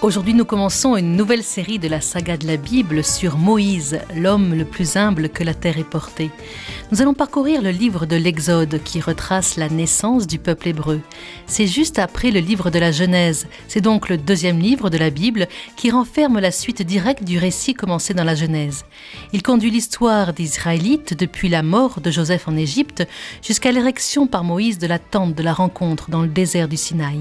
Aujourd'hui, nous commençons une nouvelle série de la saga de la Bible sur Moïse, l'homme le plus humble que la terre ait porté. Nous allons parcourir le livre de l'Exode qui retrace la naissance du peuple hébreu. C'est juste après le livre de la Genèse. C'est donc le deuxième livre de la Bible qui renferme la suite directe du récit commencé dans la Genèse. Il conduit l'histoire des Israélites depuis la mort de Joseph en Égypte jusqu'à l'érection par Moïse de la tente de la rencontre dans le désert du Sinaï.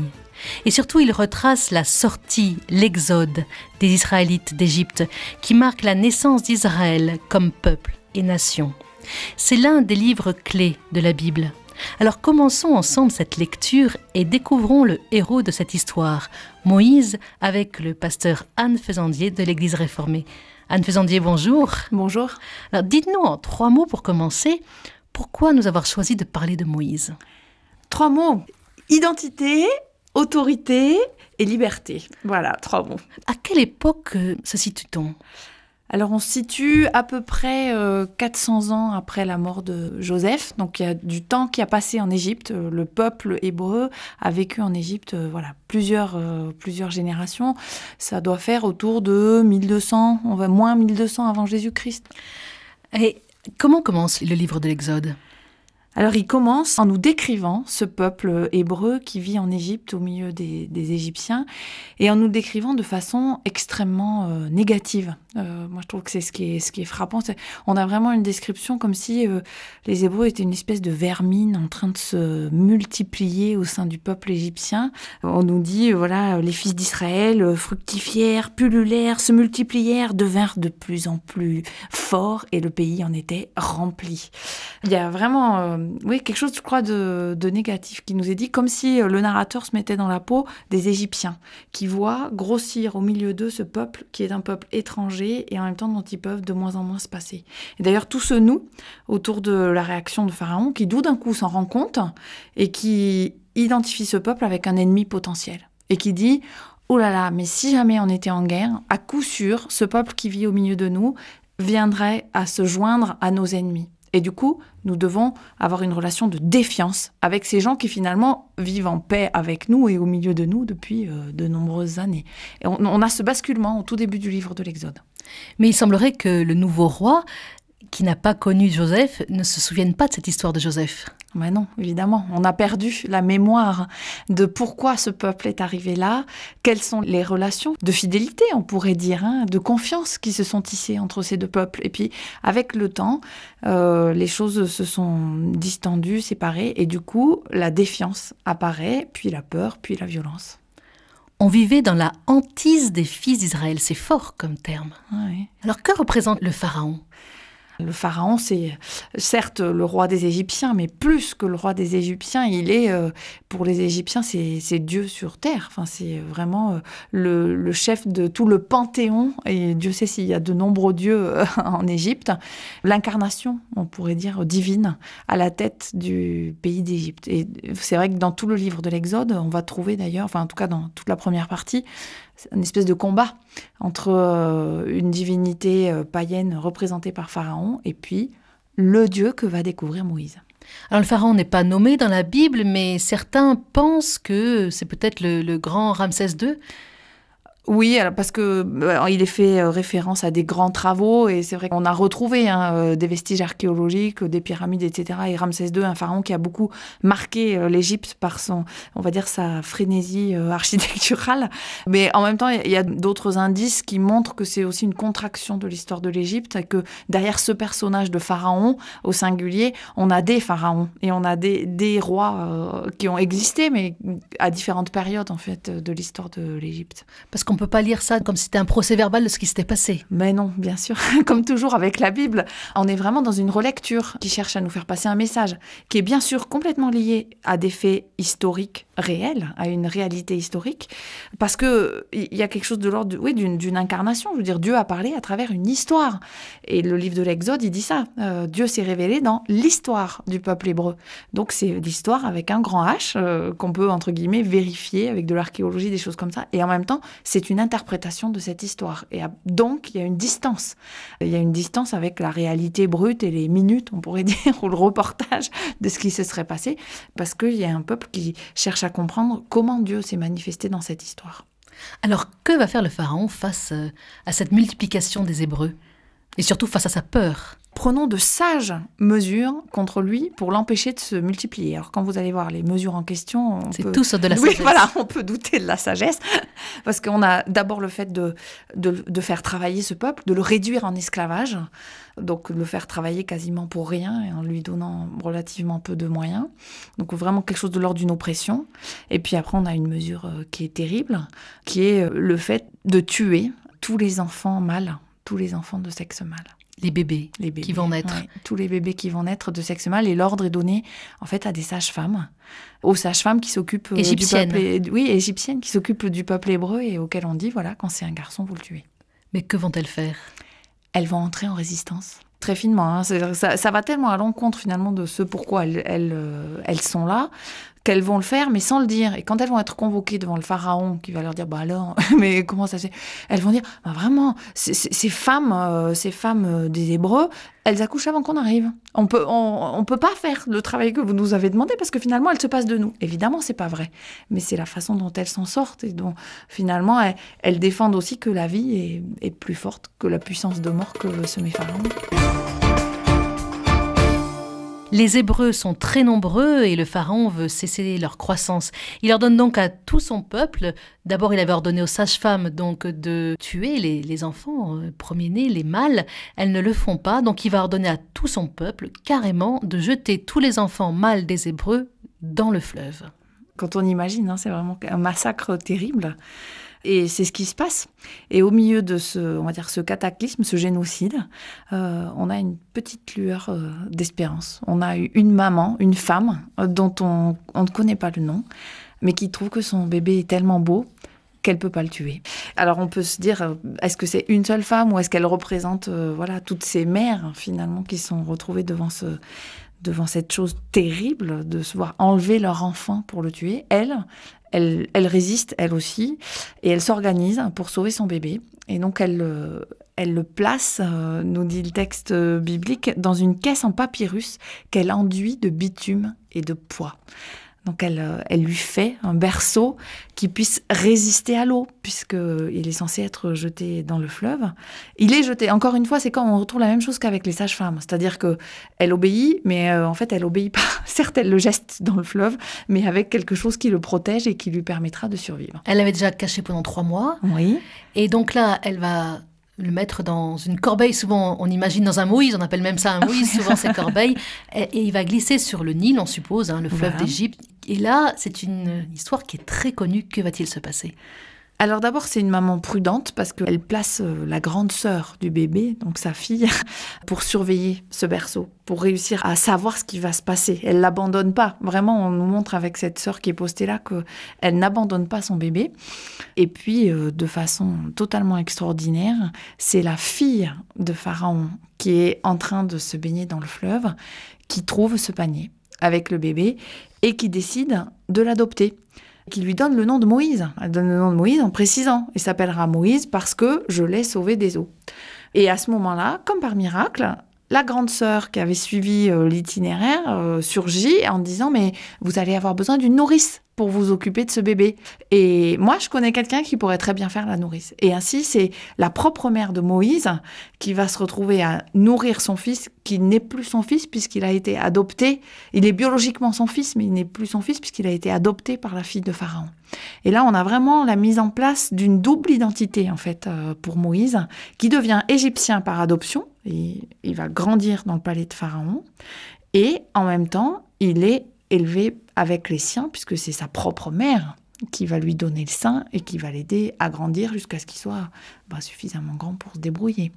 Et surtout, il retrace la sortie, l'exode des Israélites d'Égypte, qui marque la naissance d'Israël comme peuple et nation. C'est l'un des livres clés de la Bible. Alors commençons ensemble cette lecture et découvrons le héros de cette histoire, Moïse, avec le pasteur Anne Faisandier de l'Église réformée. Anne Faisandier, bonjour. Bonjour. Alors dites-nous en trois mots pour commencer, pourquoi nous avoir choisi de parler de Moïse? Trois mots. Identité, autorité et liberté. Voilà, trois mots. À quelle époque euh, se situe-t-on? Alors on se situe à peu près 400 euh, ans après la mort de Joseph, donc il y a du temps qui a passé en Égypte. Euh, le peuple hébreu a vécu en Égypte, voilà, plusieurs plusieurs générations. Ça doit faire autour de 1200, on va moins 1200 avant Jésus-Christ. Et comment commence le livre de l'Exode? Alors il commence en nous décrivant ce peuple hébreu qui vit en Égypte au milieu des, Égyptiens et en nous décrivant de façon extrêmement euh, négative. Euh, moi je trouve que c'est ce qui est, frappant. on a vraiment une description comme si euh, les Hébreux étaient une espèce de vermine en train de se multiplier au sein du peuple égyptien. On nous dit, voilà, les fils d'Israël fructifièrent, pullulèrent, se multiplièrent, devinrent de plus en plus forts et le pays en était rempli. Il y a vraiment oui, quelque chose, je crois, de, négatif qui nous est dit, comme si euh, le narrateur se mettait dans la peau des Égyptiens, qui voient grossir au milieu d'eux ce peuple qui est un peuple étranger et en même temps dont ils peuvent de moins en moins se passer. Et d'ailleurs, tout ce nous autour de la réaction de Pharaon, qui d'où d'un coup s'en rend compte et qui identifie ce peuple avec un ennemi potentiel et qui dit Oh là là, mais si jamais on était en guerre, à coup sûr, ce peuple qui vit au milieu de nous viendrait à se joindre à nos ennemis. Et du coup, nous devons avoir une relation de défiance avec ces gens qui finalement vivent en paix avec nous et au milieu de nous depuis euh, de nombreuses années. Et on, a ce basculement au tout début du livre de l'Exode. Mais il semblerait que le nouveau roi, qui n'a pas connu Joseph, ne se souvienne pas de cette histoire de Joseph. Mais non, évidemment, on a perdu la mémoire de pourquoi ce peuple est arrivé là, quelles sont les relations de fidélité, on pourrait dire, hein, de confiance qui se sont tissées entre ces deux peuples. Et puis, avec le temps, euh, les choses se sont distendues, séparées, et du coup, la défiance apparaît, puis la peur, puis la violence. On vivait dans la hantise des fils d'Israël, c'est fort comme terme. Alors que représente le Pharaon? Le pharaon, c'est certes le roi des Égyptiens, mais plus que le roi des Égyptiens, il est, euh, pour les Égyptiens, c'est Dieu sur terre. Enfin, c'est vraiment euh, le, chef de tout le panthéon. Et Dieu sait s'il y a de nombreux dieux euh, en Égypte. L'incarnation, on pourrait dire, divine, à la tête du pays d'Égypte. Et c'est vrai que dans tout le livre de l'Exode, on va trouver d'ailleurs, enfin en tout cas dans toute la première partie, une espèce de combat entre euh, une divinité euh, païenne représentée par Pharaon et puis le Dieu que va découvrir Moïse. Alors le pharaon n'est pas nommé dans la Bible, mais certains pensent que c'est peut-être le, le, grand Ramsès II oui, parce que euh, il est fait euh, référence à des grands travaux et c'est vrai qu'on a retrouvé hein, euh, des vestiges archéologiques, des pyramides, etc. Et Ramsès II, un pharaon qui a beaucoup marqué l'Égypte par son, on va dire, sa frénésie architecturale. Mais en même temps, il y a d'autres indices qui montrent que c'est aussi une contraction de l'histoire de l'Égypte et que derrière ce personnage de pharaon au singulier, on a des pharaons et on a des, des rois qui ont existé, mais à différentes périodes en fait de l'histoire de l'Égypte. Parce qu'on on peut pas lire ça comme si c'était un procès verbal de ce qui s'était passé. Mais non, bien sûr. Comme toujours avec la Bible, on est vraiment dans une relecture qui cherche à nous faire passer un message, qui est bien sûr complètement lié à des faits historiques réels, à une réalité historique, parce que il y a quelque chose de l'ordre, oui, d'une incarnation. Je veux dire, Dieu a parlé à travers une histoire. Et le livre de l'Exode, il dit ça. Euh, Dieu s'est révélé dans l'histoire du peuple hébreu. Donc c'est l'histoire avec un grand H euh, qu'on peut entre guillemets vérifier avec de l'archéologie, des choses comme ça. Et en même temps, c'est une interprétation de cette histoire. Et donc, il y a une distance. Il y a une distance avec la réalité brute et les minutes, on pourrait dire, ou le reportage de ce qui se serait passé, parce qu'il y a un peuple qui cherche à comprendre comment Dieu s'est manifesté dans cette histoire. Alors que va faire le Pharaon face euh, à cette multiplication des Hébreux? Et surtout face à sa peur? Prenons de sages mesures contre lui pour l'empêcher de se multiplier. Alors quand vous allez voir les mesures en question, c'est tout ça de la sagesse. Oui, voilà, on peut douter de la sagesse parce qu'on a d'abord le fait de, de, faire travailler ce peuple, de le réduire en esclavage, donc de le faire travailler quasiment pour rien et en lui donnant relativement peu de moyens. Donc vraiment quelque chose de l'ordre d'une oppression. Et puis après, on a une mesure euh, qui est terrible, qui est euh, le fait de tuer tous les enfants mâles, tous les enfants de sexe mâle les bébés, les qui vont naître. tous les bébés qui vont naître de sexe mâle. Et l'ordre est donné en fait à des sages-femmes, aux sages-femmes qui s'occupent euh, du peuple, oui, égyptiennes qui s'occupent du peuple hébreu et auxquelles on dit voilà, quand c'est un garçon, vous le tuez. Mais que vont-elles faire? Elles vont entrer en résistance. Très finement, hein. ça, va tellement à l'encontre finalement de ce pourquoi elles, elles, euh, elles sont là qu'elles vont le faire, mais sans le dire. Et quand elles vont être convoquées devant le pharaon, qui va leur dire, bah alors, mais comment ça se fait? Elles vont dire, bah vraiment, ces femmes, euh, ces femmes euh, des Hébreux, elles accouchent avant qu'on arrive. On peut, on, peut pas faire le travail que vous nous avez demandé parce que finalement, elles se passent de nous. Évidemment, c'est pas vrai, mais c'est la façon dont elles s'en sortent et dont finalement elles, défendent aussi que la vie est, plus forte que la puissance de mort que ce met pharaon. Les Hébreux sont très nombreux et le Pharaon veut cesser leur croissance. Il ordonne donc à tout son peuple, d'abord il avait ordonné aux sages-femmes donc de tuer les, enfants euh, premiers-nés, les mâles, elles ne le font pas, donc il va ordonner à tout son peuple carrément de jeter tous les enfants mâles des Hébreux dans le fleuve. Quand on imagine, hein, c'est vraiment un massacre terrible. Et c'est ce qui se passe. Et au milieu de ce, on va dire, ce cataclysme, ce génocide, euh, on a une petite lueur euh, d'espérance. On a une maman, une femme, euh, dont on, on, ne connaît pas le nom, mais qui trouve que son bébé est tellement beau qu'elle peut pas le tuer. Alors on peut se dire, est-ce que c'est une seule femme ou est-ce qu'elle représente, voilà, toutes ces mères finalement qui sont retrouvées devant ce devant cette chose terrible de se voir enlever leur enfant pour le tuer? Elle, elle, résiste, elle aussi, et elle s'organise pour sauver son bébé. Et donc, elle, euh, elle le place, euh, nous dit le texte biblique, dans une caisse en papyrus qu'elle enduit de bitume et de poids. Donc elle, euh, elle lui fait un berceau qui puisse résister à l'eau, puisqu'il est censé être jeté dans le fleuve. Il est jeté, encore une fois, c'est quand on retrouve la même chose qu'avec les sages-femmes. C'est-à-dire que elle obéit, mais euh, en fait, elle obéit pas. Certes, elle le geste dans le fleuve, mais avec quelque chose qui le protège et qui lui permettra de survivre. Elle l'avait déjà caché pendant trois mois. Oui. Et donc là, elle va le mettre dans une corbeille. Souvent, on imagine dans un Moïse, on appelle même ça un Moïse, souvent c'est corbeille. Et, il va glisser sur le Nil, on suppose, hein, le fleuve d'Égypte. Et là, c'est une histoire qui est très connue. Que va-t-il se passer? Alors d'abord, c'est une maman prudente parce qu'elle place euh, la grande sœur du bébé, donc sa fille, pour surveiller ce berceau, pour réussir à savoir ce qui va se passer. Elle l'abandonne pas. Vraiment, on nous montre avec cette sœur qui est postée là qu'elle n'abandonne pas son bébé. Et puis, euh, de façon totalement extraordinaire, c'est la fille de Pharaon qui est en train de se baigner dans le fleuve qui trouve ce panier avec le bébé et qui décide de l'adopter qui lui donne le nom de Moïse. Elle donne le nom de Moïse en précisant. Il s'appellera Moïse parce que je l'ai sauvé des eaux. Et à ce moment-là, comme par miracle, la grande sœur qui avait suivi euh, l'itinéraire euh, surgit en disant mais vous allez avoir besoin d'une nourrice pour vous occuper de ce bébé. Et moi, je connais quelqu'un qui pourrait très bien faire la nourrice. Et ainsi, c'est la propre mère de Moïse qui va se retrouver à nourrir son fils, qui n'est plus son fils puisqu'il a été adopté. Il est biologiquement son fils, mais il n'est plus son fils puisqu'il a été adopté par la fille de Pharaon. Et là, on a vraiment la mise en place d'une double identité, en fait, euh, pour Moïse, qui devient égyptien par adoption. Il va grandir dans le palais de Pharaon. Et en même temps, il est élevé avec les siens, puisque c'est sa propre mère qui va lui donner le sein et qui va l'aider à grandir jusqu'à ce qu'il soit bah, suffisamment grand pour se débrouiller.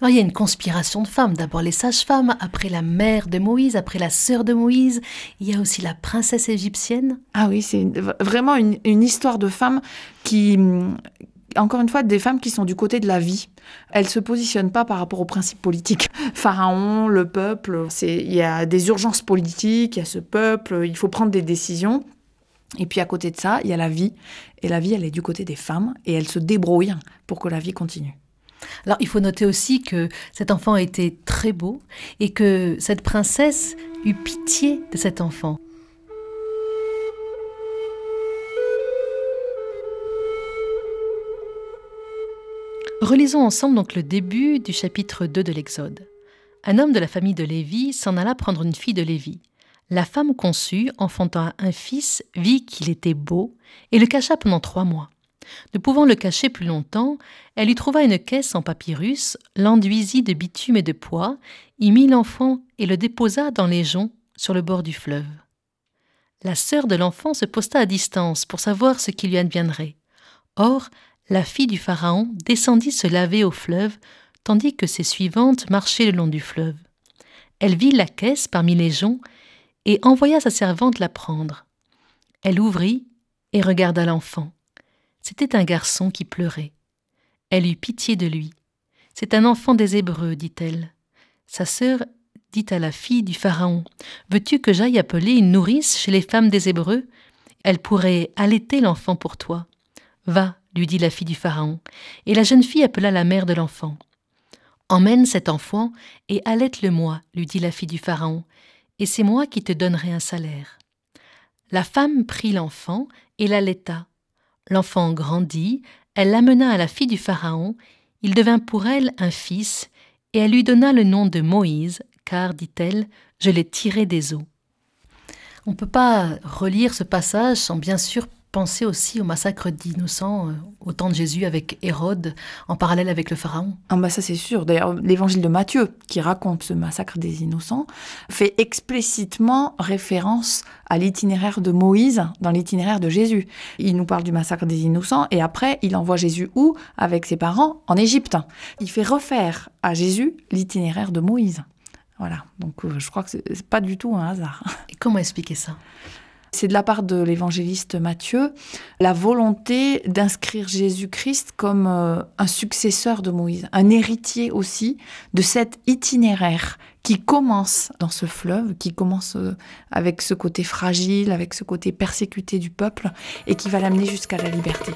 Alors il y a une conspiration de femmes, d'abord les sages-femmes, après la mère de Moïse, après la sœur de Moïse, il y a aussi la princesse égyptienne. Ah oui, c'est vraiment une, une, histoire de femmes qui, encore une fois, des femmes qui sont du côté de la vie. Elles se positionnent pas par rapport aux principes politiques. Pharaon, le peuple, il y a des urgences politiques, il y a ce peuple, il faut prendre des décisions. Et puis à côté de ça, il y a la vie. Et la vie, elle est du côté des femmes et elle se débrouille pour que la vie continue. Alors il faut noter aussi que cet enfant était très beau et que cette princesse eut pitié de cet enfant. Relisons ensemble donc le début du chapitre 2 de l'Exode. Un homme de la famille de Lévi s'en alla prendre une fille de Lévi. La femme conçut, enfantant un fils, vit qu'il était beau, et le cacha pendant trois mois. Ne pouvant le cacher plus longtemps, elle lui trouva une caisse en papyrus, l'enduisit de bitume et de pois, y mit l'enfant et le déposa dans les joncs sur le bord du fleuve. La sœur de l'enfant se posta à distance pour savoir ce qui lui adviendrait. Or, la fille du Pharaon descendit se laver au fleuve, tandis que ses suivantes marchaient le long du fleuve. Elle vit la caisse parmi les joncs et envoya sa servante la prendre. Elle ouvrit et regarda l'enfant. C'était un garçon qui pleurait. Elle eut pitié de lui. C'est un enfant des Hébreux, dit-elle. Sa sœur dit à la fille du Pharaon Veux-tu que j'aille appeler une nourrice chez les femmes des Hébreux? Elle pourrait allaiter l'enfant pour toi. Va, lui dit la fille du Pharaon, et la jeune fille appela la mère de l'enfant. Emmène cet enfant et allaite-le-moi, lui dit la fille du Pharaon, et c'est moi qui te donnerai un salaire. La femme prit l'enfant et l'allaita. L'enfant grandit, elle l'amena à la fille du Pharaon, il devint pour elle un fils, et elle lui donna le nom de Moïse, car, dit-elle, je l'ai tiré des eaux. On ne peut pas relire ce passage sans bien sûr penser aussi au massacre d'innocents euh, au temps de Jésus avec Hérode, en parallèle avec le Pharaon. Ah bah ça c'est sûr. D'ailleurs, l'évangile de Matthieu, qui raconte ce massacre des innocents, fait explicitement référence à l'itinéraire de Moïse dans l'itinéraire de Jésus. Il nous parle du massacre des innocents et après, il envoie Jésus où? Avec ses parents en Égypte. Il fait refaire à Jésus l'itinéraire de Moïse. Voilà, donc euh, je crois que c'est pas du tout un hasard. Et comment expliquer ça? C'est de la part de l'évangéliste Matthieu, la volonté d'inscrire Jésus-Christ comme euh, un successeur de Moïse, un héritier aussi de cet itinéraire qui commence dans ce fleuve, qui commence euh, avec ce côté fragile, avec ce côté persécuté du peuple, et qui va l'amener jusqu'à la liberté.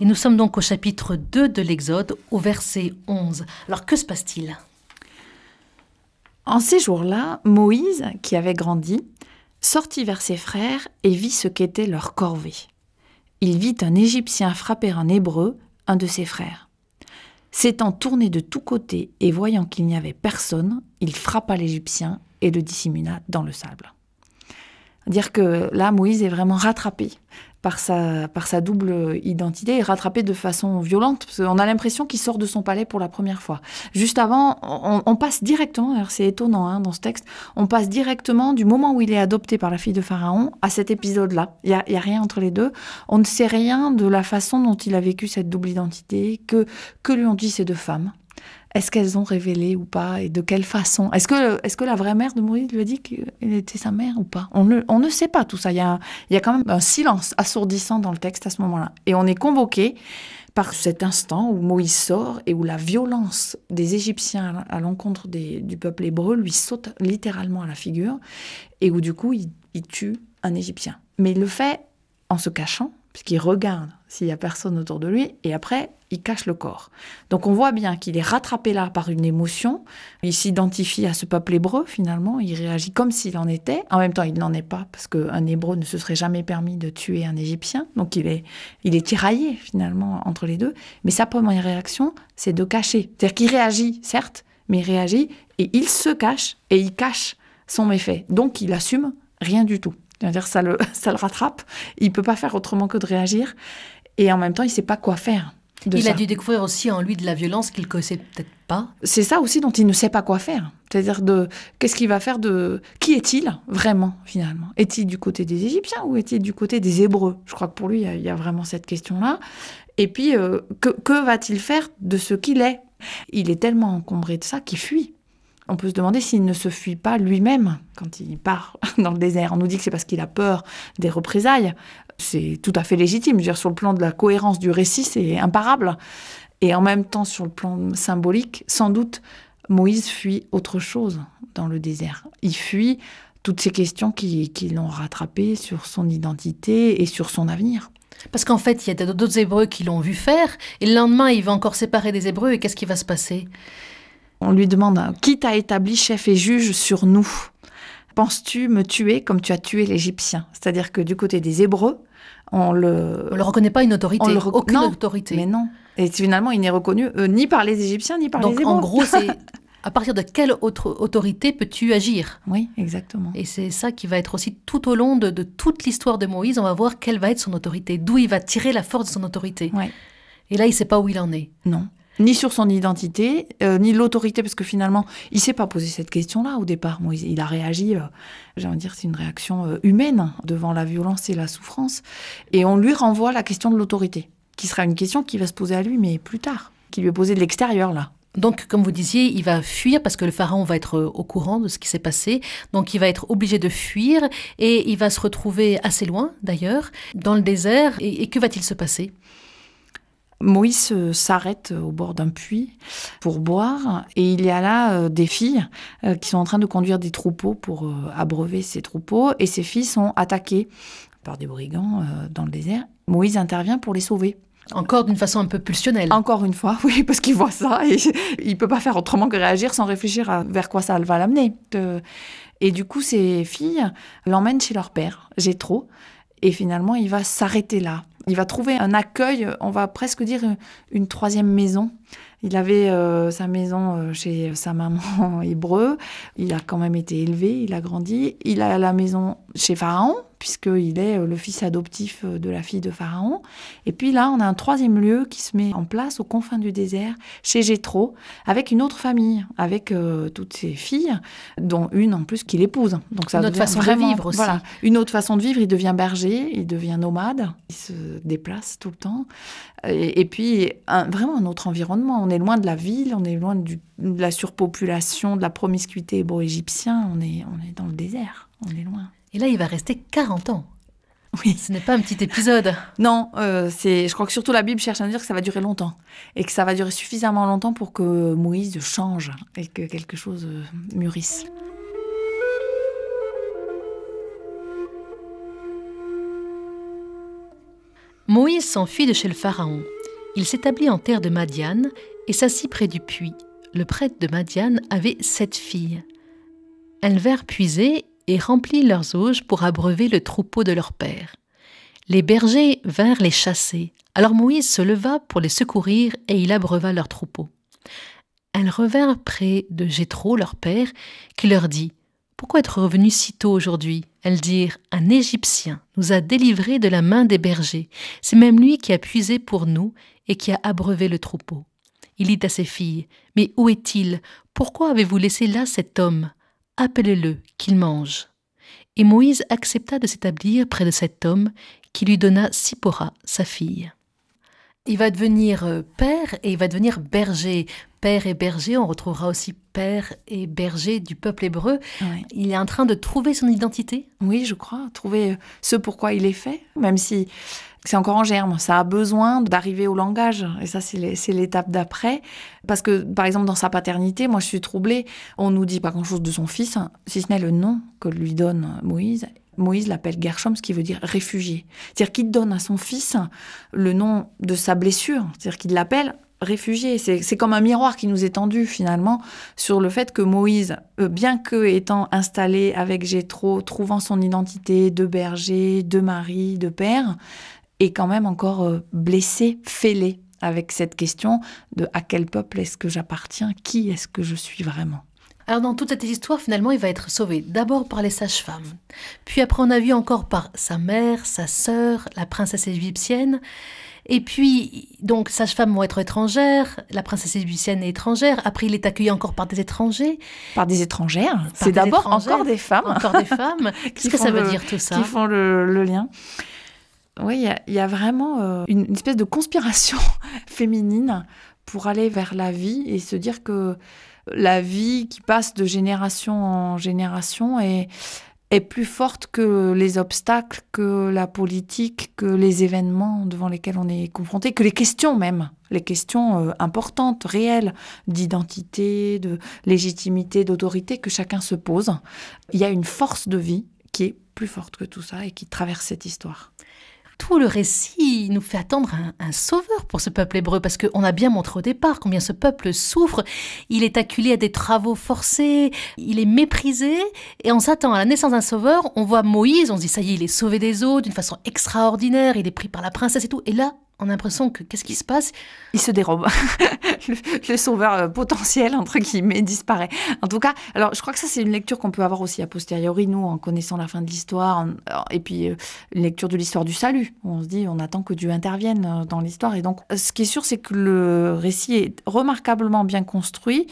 Et nous sommes donc au chapitre 2 de l'Exode, au verset 11. Alors que se passe-t-il? En ces jours-là, Moïse, qui avait grandi, sortit vers ses frères et vit ce qu'était leur corvée. Il vit un Égyptien frapper un Hébreu, un de ses frères. S'étant tourné de tous côtés et voyant qu'il n'y avait personne, il frappa l'Égyptien et le dissimula dans le sable. Dire que là, Moïse est vraiment rattrapé par sa, par sa double identité et rattrapé de façon violente, parce qu'on a l'impression qu'il sort de son palais pour la première fois. Juste avant, on, passe directement, c'est étonnant hein, dans ce texte, on passe directement du moment où il est adopté par la fille de Pharaon à cet épisode-là. Il n'y a, y a rien entre les deux. On ne sait rien de la façon dont il a vécu cette double identité, que, que lui ont dit ces deux femmes. Est-ce qu'elles ont révélé ou pas et de quelle façon? Est-ce que, est que la vraie mère de Moïse lui a dit qu'elle était sa mère ou pas? On ne, on ne sait pas tout ça. Il y, a, il y a quand même un silence assourdissant dans le texte à ce moment-là. Et on est convoqué par cet instant où Moïse sort et où la violence des Égyptiens à l'encontre du peuple hébreu lui saute littéralement à la figure et où du coup il, il tue un Égyptien. Mais il le fait en se cachant, puisqu'il regarde s'il y a personne autour de lui, et après, il cache le corps. Donc on voit bien qu'il est rattrapé là par une émotion, il s'identifie à ce peuple hébreu finalement, il réagit comme s'il en était, en même temps il n'en est pas, parce qu'un hébreu ne se serait jamais permis de tuer un égyptien, donc il est, il est tiraillé finalement entre les deux, mais sa première réaction, c'est de cacher. C'est-à-dire qu'il réagit, certes, mais il réagit, et il se cache, et il cache son méfait. Donc il assume rien du tout. C'est-à-dire ça le, ça le rattrape, il peut pas faire autrement que de réagir et en même temps, il sait pas quoi faire. Il a dû découvrir aussi en lui de la violence qu'il connaissait peut-être pas. C'est ça aussi dont il ne sait pas quoi faire. C'est-à-dire de qu'est-ce qu'il va faire de qui est-il vraiment finalement? Est-il du côté des Égyptiens ou est-il du côté des Hébreux? Je crois que pour lui, il y, a, vraiment cette question-là. Et puis, euh, que, que va-t-il faire de ce qu'il est? Il est tellement encombré de ça qu'il fuit on peut se demander s'il ne se fuit pas lui-même quand il part dans le désert. On nous dit que c'est parce qu'il a peur des représailles c'est tout à fait légitime. Je veux dire, sur le plan de la cohérence du récit, c'est imparable. Et en même temps, sur le plan symbolique, sans doute, Moïse fuit autre chose dans le désert. Il fuit toutes ces questions qui, l'ont rattrapé sur son identité et sur son avenir. Parce qu'en fait, il y a d'autres Hébreux qui l'ont vu faire, et le lendemain, il va encore séparer des Hébreux, et qu'est-ce qui va se passer? On lui demande Qui t'a établi chef et juge sur nous penses-tu me tuer comme tu as tué l'Égyptien? C'est-à-dire que du côté des Hébreux, on le... On ne reconnaît pas une autorité, aucune autorité. Mais non. Et finalement, il n'est reconnu euh, ni par les Égyptiens, ni par les Hébreux. Donc en gros, c'est à partir de quelle autre autorité peux-tu agir? Oui, exactement. Et c'est ça qui va être aussi tout au long de, toute l'histoire de Moïse, on va voir quelle va être son autorité, d'où il va tirer la force de son autorité. Et là, il ne sait pas où il en est. Non. Ni sur son identité, euh, ni l'autorité, parce que finalement, il ne s'est pas posé cette question-là au départ. Moïse, il a réagi, euh, j'ai dire, c'est une réaction euh, humaine devant la violence et la souffrance. Et on lui renvoie la question de l'autorité, qui sera une question qui va se poser à lui, mais plus tard, qui lui est posée de l'extérieur, là. Donc, comme vous disiez, il va fuir parce que le pharaon va être au courant de ce qui s'est passé. Donc, il va être obligé de fuir et il va se retrouver assez loin, d'ailleurs, dans le désert. Et, que va-t-il se passer? Moïse s'arrête au bord d'un puits pour boire et il y a là euh, des filles euh, qui sont en train de conduire des troupeaux pour euh, abreuver ces troupeaux et ces filles sont attaquées par des brigands dans le désert. Moïse intervient pour les sauver. Encore d'une façon un peu pulsionnelle. Encore une fois, oui, parce qu'il voit ça et il peut pas faire autrement que réagir sans réfléchir à vers quoi ça va l'amener. Et du coup, ces filles l'emmènent chez leur père, Jétro, et finalement, il va s'arrêter là. Il va trouver un accueil, on va presque dire une troisième maison. Il avait euh, sa maison euh, chez sa maman hébreu. Il a quand même été élevé, il a grandi. Il a la maison chez Pharaon, puisqu'il est euh, le fils adoptif euh, de la fille de Pharaon. Et puis là, on a un troisième lieu qui se met en place aux confins du désert, chez Jéthro, avec une autre famille, avec euh, toutes ses filles, dont une en plus qu'il épouse. Donc ça une autre façon de vivre aussi. Voilà, une autre façon de vivre. Il devient berger, il devient nomade, il se déplace tout le temps. Et, puis vraiment un autre environnement. On est loin de la ville, on est loin de la surpopulation, de la promiscuité hébreu-égyptien. On est, on est dans le désert, on est loin. Et là, il va rester 40 ans. Oui. Ce n'est pas un petit épisode. Non, euh, c'est. Je crois que surtout la Bible cherche à dire que ça va durer longtemps et que ça va durer suffisamment longtemps pour que Moïse change et que quelque chose euh, mûrisse. Moïse s'enfuit de chez le Pharaon. Il s'établit en terre de Madiane et s'assit près du puits. Le prêtre de Madiane avait sept filles. Elles vinrent puiser et remplit leurs auges pour abreuver le troupeau de leur père. Les bergers vinrent les chasser. Alors Moïse se leva pour les secourir et il abreuva leur troupeau. Elles revinrent près de Jéthro, leur père, qui leur dit Pourquoi être revenu si tôt aujourd'hui? Elles dirent Un Égyptien nous a délivrés de la main des bergers. C'est même lui qui a puisé pour nous et qui a abreuvé le troupeau. Il dit à ses filles Mais où est-il? Pourquoi avez-vous laissé là cet homme? Appelez-le, qu'il mange. Et Moïse accepta de s'établir près de cet homme qui lui donna Sipora, sa fille. Il va devenir euh, père et il va devenir berger. Père et berger, on retrouvera aussi père et berger du peuple hébreu. Il est en train de trouver son identité Oui, je crois, trouver ce pourquoi il est fait, même si c'est encore en germe. Ça a besoin d'arriver au langage. Et ça, c'est l'étape d'après. Parce que, par exemple, dans sa paternité, moi, je suis troublée. On nous dit pas grand-chose de son fils, si ce n'est le nom que lui donne Moïse. Moïse l'appelle Gershom, ce qui veut dire réfugié. C'est-à-dire qu'il donne à son fils le nom de sa blessure. C'est-à-dire qu'il l'appelle réfugié. C'est comme un miroir qui nous est tendu finalement sur le fait que Moïse, euh, bien que étant installé avec Jéthro, trouvant son identité de berger, de mari, de père, est quand même encore euh, blessé, fêlé avec cette question de à quel peuple est-ce que j'appartiens, qui est-ce que je suis vraiment. Alors dans toute cette histoire, finalement, il va être sauvé d'abord par les sages-femmes, puis après on a vu encore par sa mère, sa sœur, la princesse égyptienne, et puis donc sages-femmes vont être étrangères, la princesse égyptienne est étrangère, après il est accueilli encore par des étrangers. Par des étrangères C'est d'abord encore des femmes. Encore des femmes. Qu'est-ce que ça veut dire tout ça Qui font le lien oui, il y, a vraiment euh, une, espèce de conspiration féminine pour aller vers la vie et se dire que la vie qui passe de génération en génération est, est plus forte que les obstacles, que la politique, que les événements devant lesquels on est confronté, que les questions même, les questions euh, importantes, réelles, d'identité, de légitimité, d'autorité que chacun se pose. Il y a une force de vie qui est plus forte que tout ça et qui traverse cette histoire. Tout le récit nous fait attendre un, sauveur pour ce peuple hébreu, parce qu'on a bien montré au départ combien ce peuple souffre. Il est acculé à des travaux forcés, il est méprisé, et on s'attend à la naissance d'un sauveur. On voit Moïse, on se dit ça y est, il est sauvé des eaux d'une façon extraordinaire, il est pris par la princesse et tout. Et là, on a l'impression que qu'est-ce qui se passe? Il se dérobe. le, sauveur euh, potentiel, entre guillemets, disparaît. En tout cas, alors je crois que ça, c'est une lecture qu'on peut avoir aussi a posteriori, nous, en connaissant la fin de l'histoire, et puis euh, une lecture de l'histoire du salut. On se dit, on attend que Dieu intervienne euh, dans l'histoire. Et donc, ce qui est sûr, c'est que le récit est remarquablement bien construit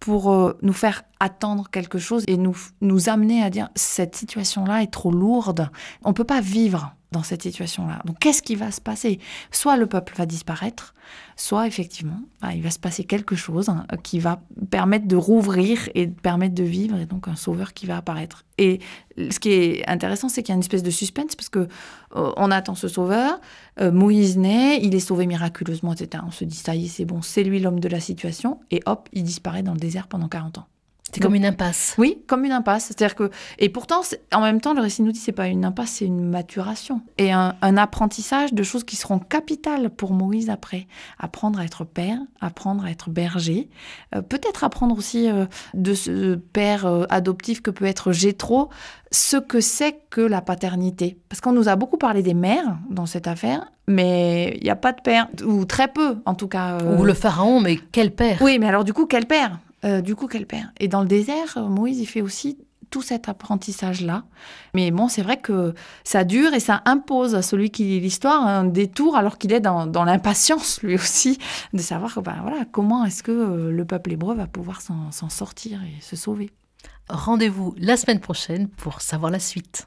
pour nous faire attendre quelque chose et nous, nous amener à dire cette situation-là est trop lourde. On ne peut pas vivre dans cette situation-là. Donc qu'est-ce qui va se passer? Soit le peuple va disparaître, soit effectivement, bah, il va se passer quelque chose hein, qui va permettre de rouvrir et permettre de vivre, et donc un sauveur qui va apparaître. Et ce qui est intéressant, c'est qu'il y a une espèce de suspense, parce que euh, on attend ce sauveur, euh, Moïse naît, il est sauvé miraculeusement, etc. On se dit, ça y est, c'est bon, c'est lui l'homme de la situation, et hop, il disparaît dans le désert pendant 40 ans. C'est comme une impasse. Oui, comme une impasse. C'est-à-dire que et pourtant, en même temps, le récit nous dit c'est pas une impasse, c'est une maturation et un, apprentissage de choses qui seront capitales pour Moïse après. Apprendre à être père, apprendre à être berger, euh, peut-être apprendre aussi euh, de ce père euh, adoptif que peut être Jétro, ce que c'est que la paternité. Parce qu'on nous a beaucoup parlé des mères dans cette affaire, mais il n'y a pas de père, ou très peu en tout cas. Ou le pharaon, mais quel père? Oui, mais alors du coup, quel père? Euh, du coup quel perd. Et dans le désert, euh, Moïse, il fait aussi tout cet apprentissage-là. Mais bon, c'est vrai que ça dure et ça impose à celui qui lit l'histoire un détour alors qu'il est dans, l'impatience, lui aussi, de savoir ben, voilà, comment est-ce que euh, le peuple hébreu va pouvoir s'en sortir et se sauver. Rendez-vous la semaine prochaine pour savoir la suite.